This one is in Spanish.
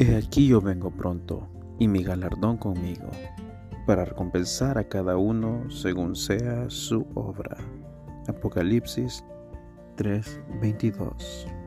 He aquí yo vengo pronto, y mi galardón conmigo, para recompensar a cada uno según sea su obra. Apocalipsis 3:22